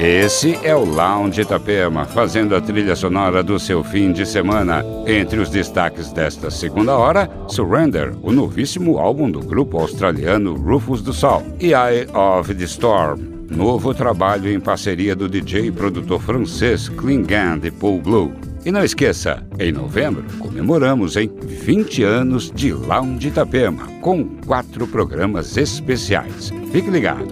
Esse é o Lounge Itapema, fazendo a trilha sonora do seu fim de semana. Entre os destaques desta segunda hora, Surrender, o novíssimo álbum do grupo australiano Rufus do Sol, e Eye of the Storm, novo trabalho em parceria do DJ e produtor francês Klingan de Paul Blue. E não esqueça, em novembro comemoramos em 20 anos de Lounge Itapema, com quatro programas especiais. Fique ligado.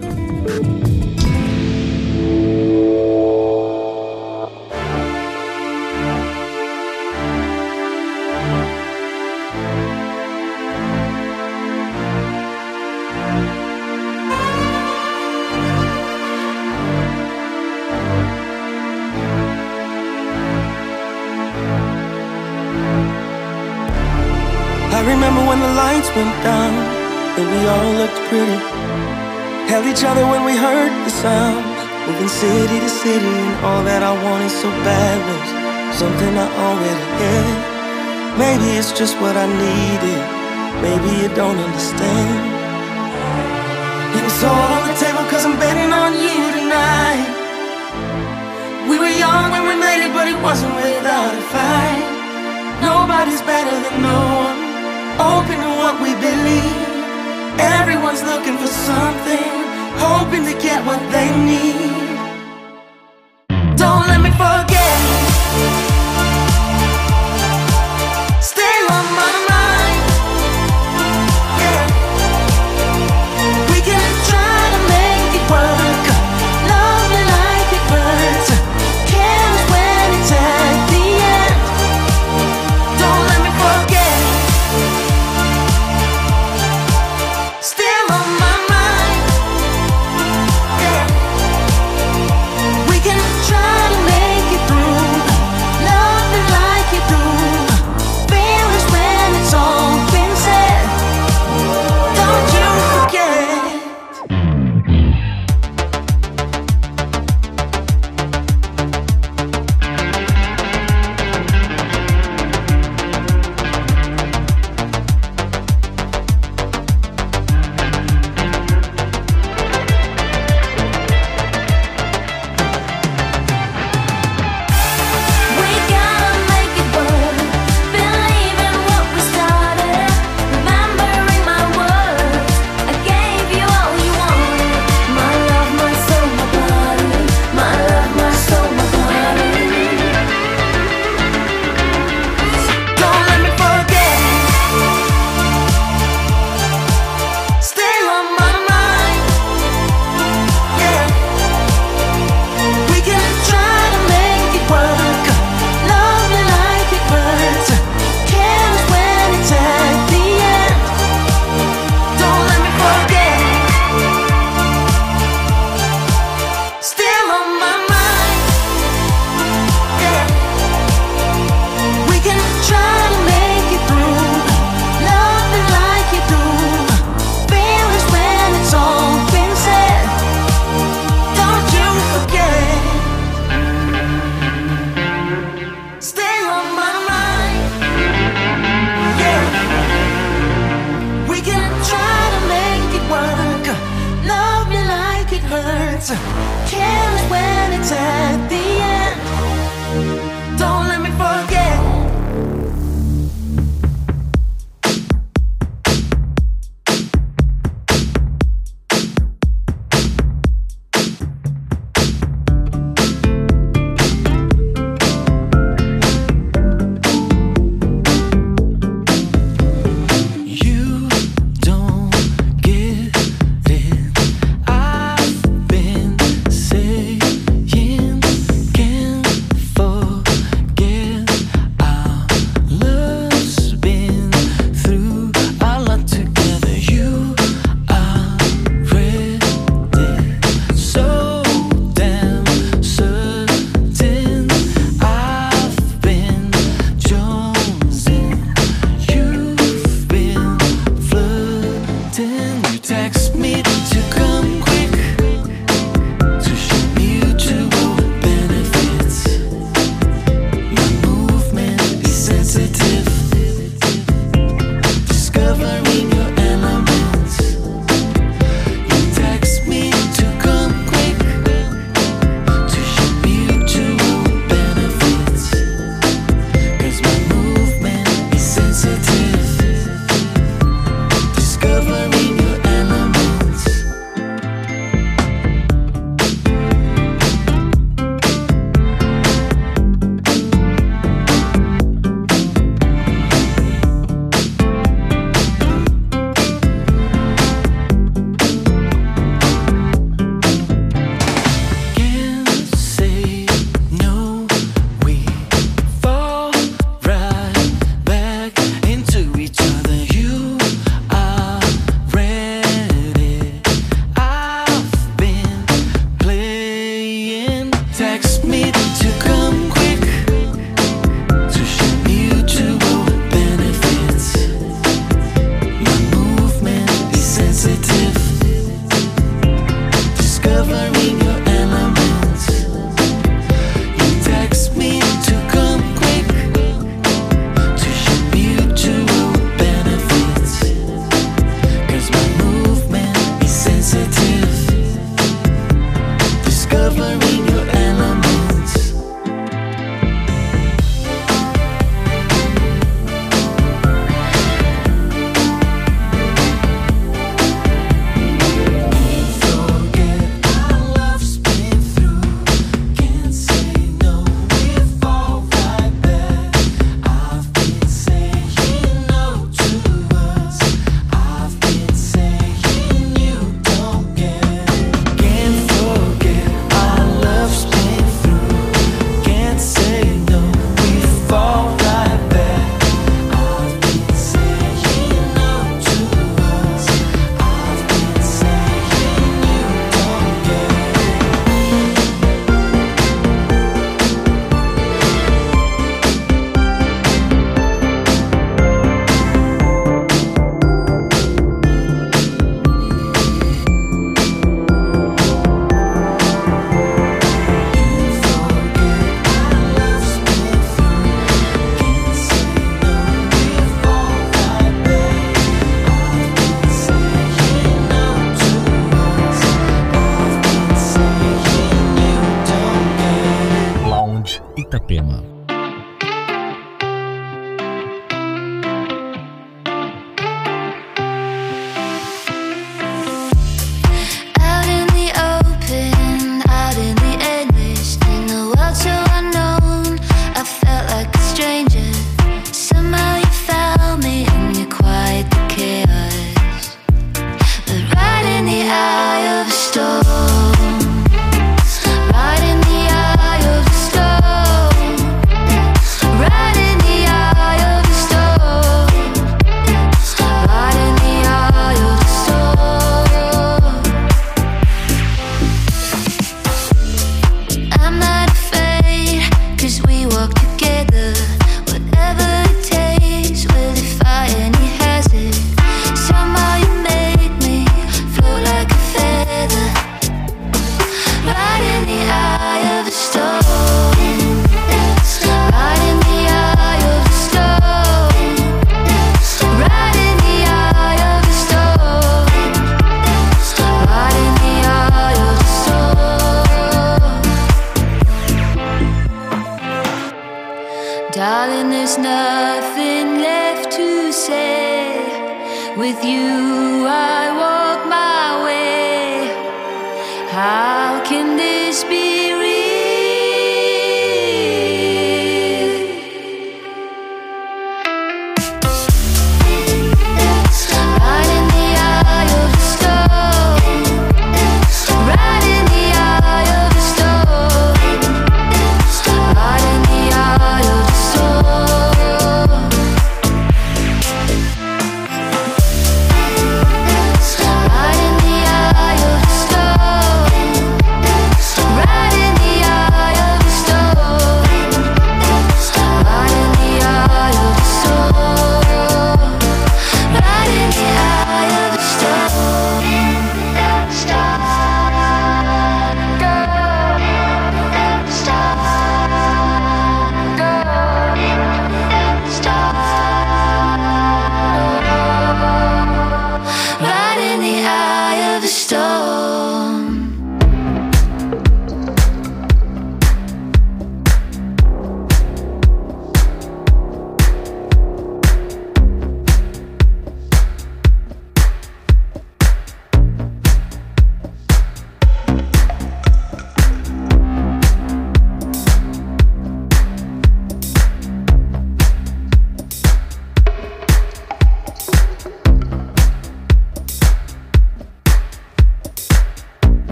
Pretty. Held each other when we heard the sounds. Moving city to city, and all that I wanted so bad was something I already had. Maybe it's just what I needed. Maybe you don't understand. It's all on the table, cause I'm betting on you tonight. We were young when we made it, but it wasn't without a fight. Nobody's better than no one. Open to what we believe. Everyone's looking for something, hoping to get what they need. Don't let me forget. Can't when it's at the Itapema.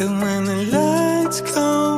And when the lights come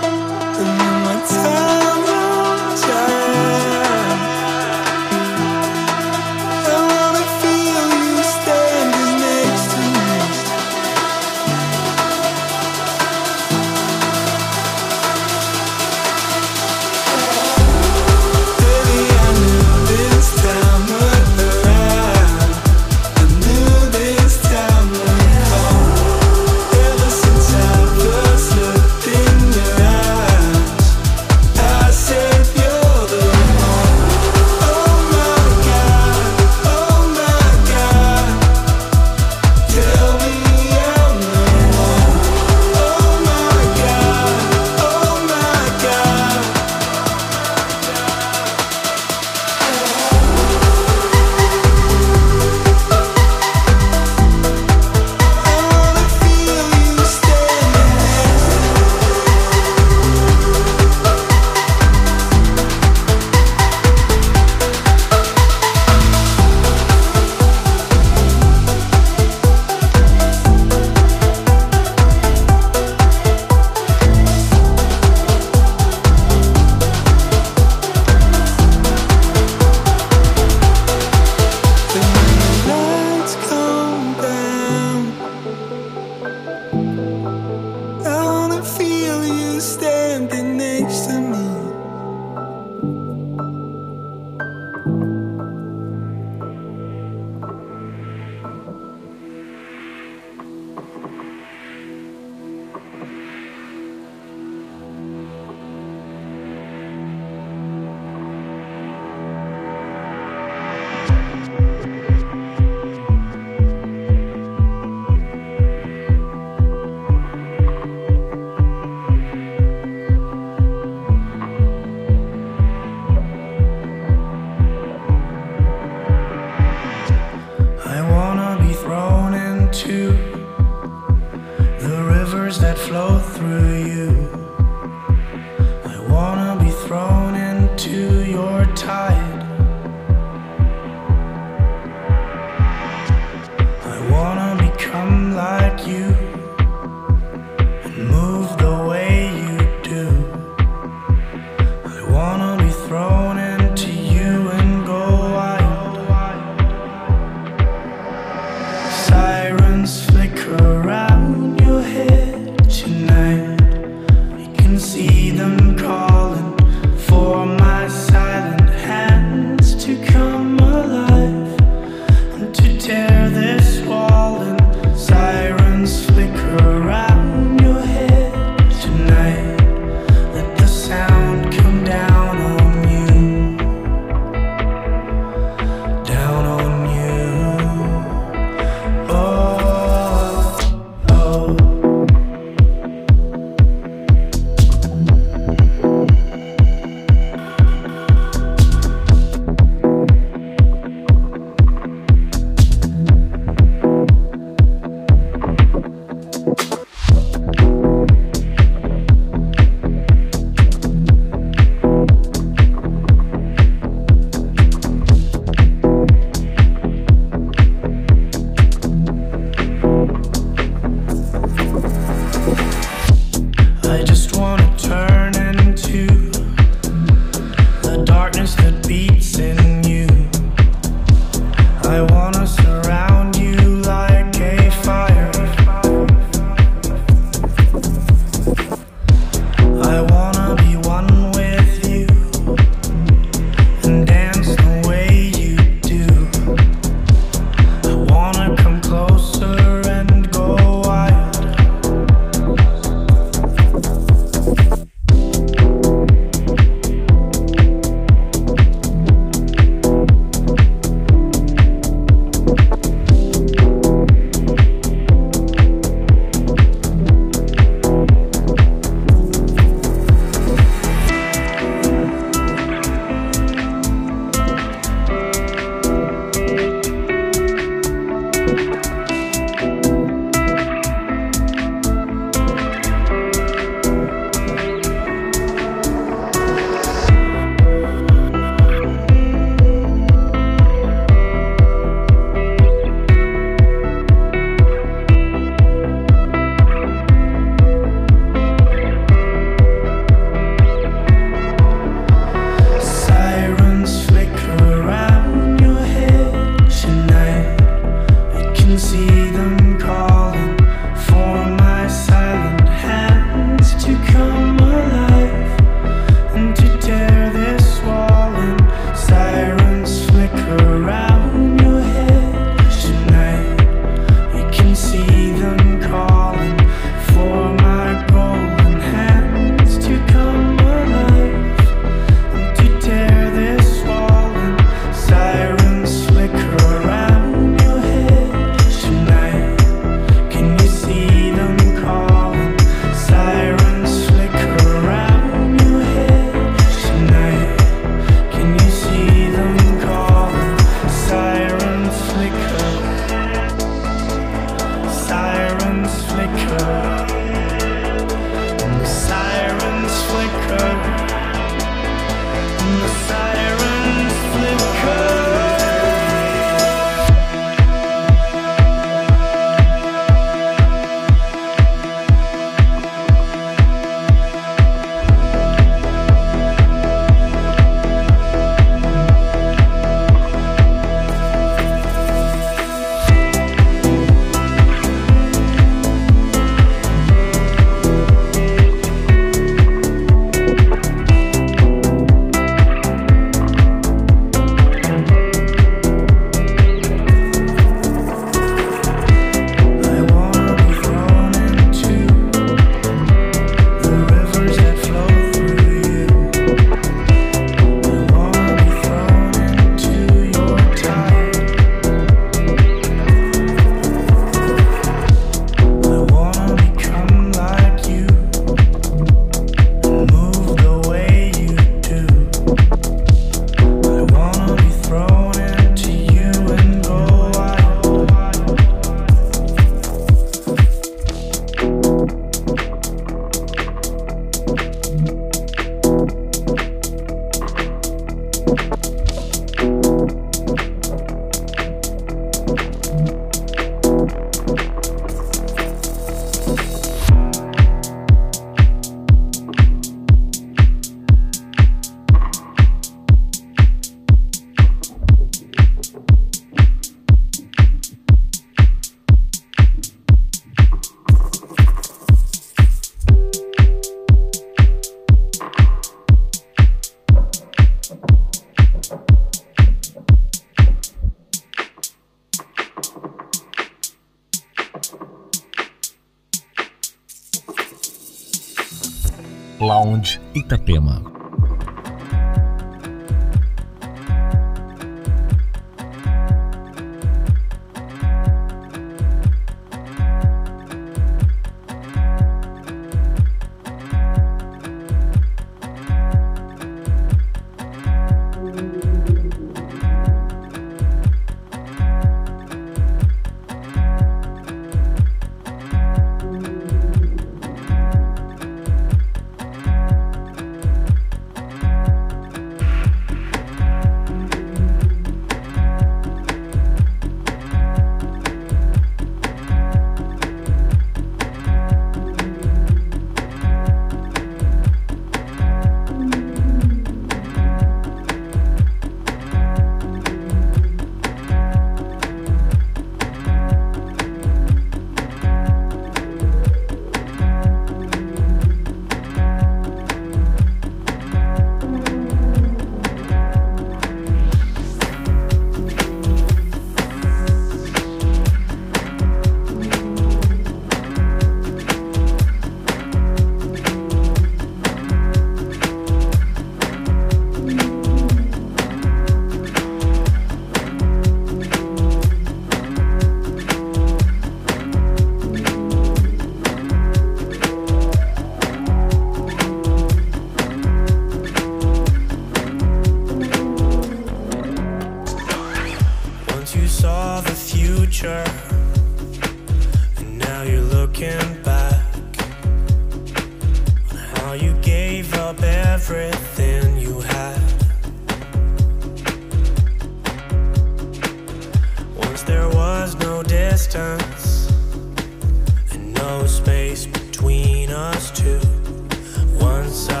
inside.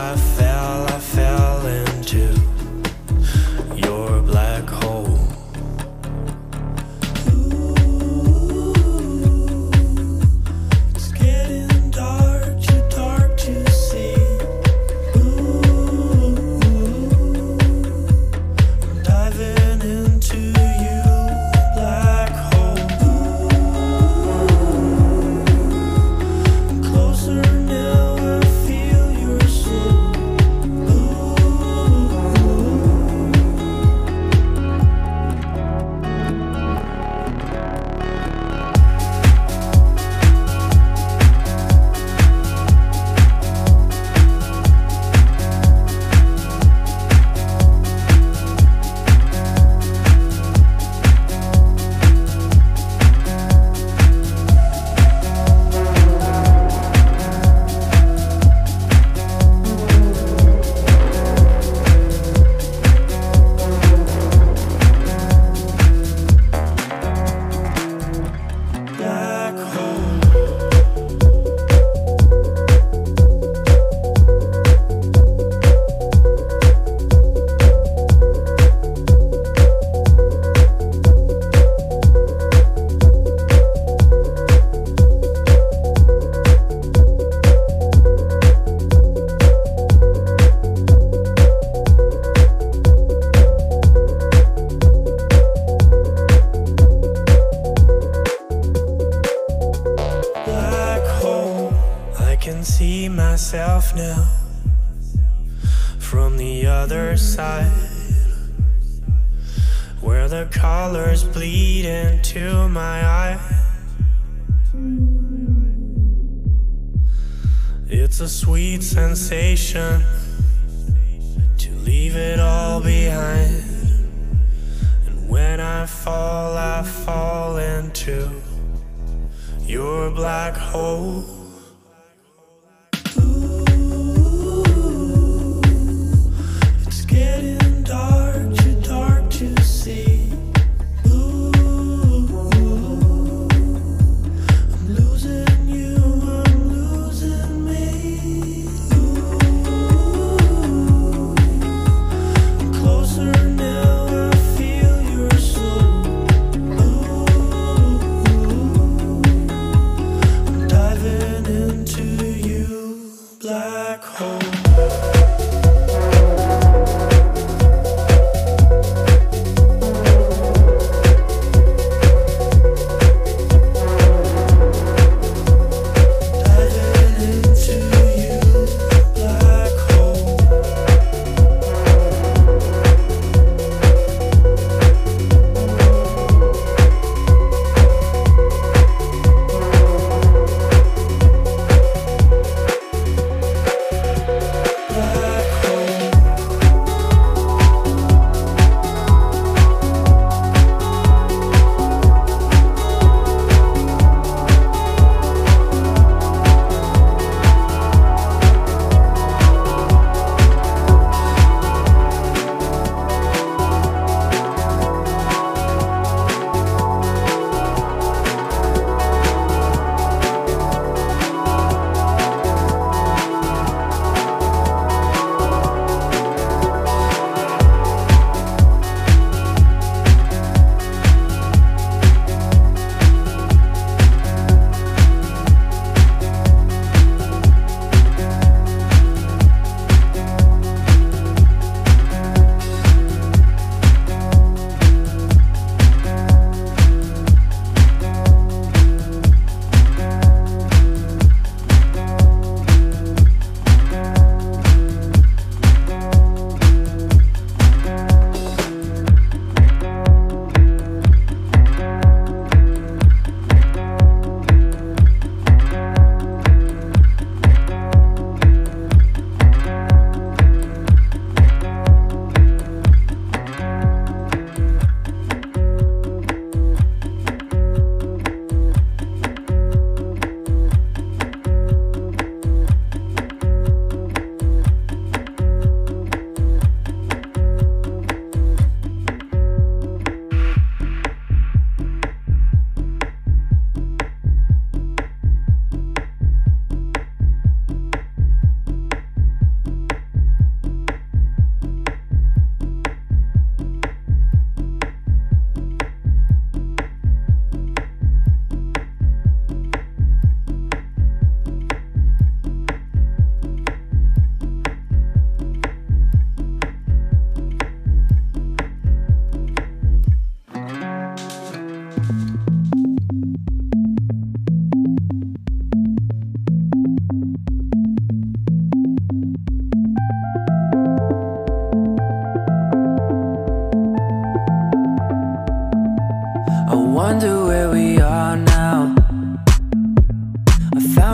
Sensation to leave it all behind. And when I fall, I fall into your black hole.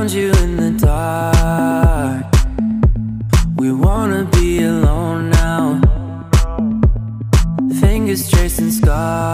found you in the dark. We wanna be alone now. Fingers tracing scars.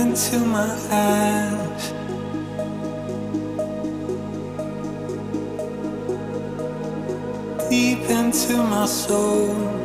Into my eyes. Deep into my soul.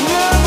I'll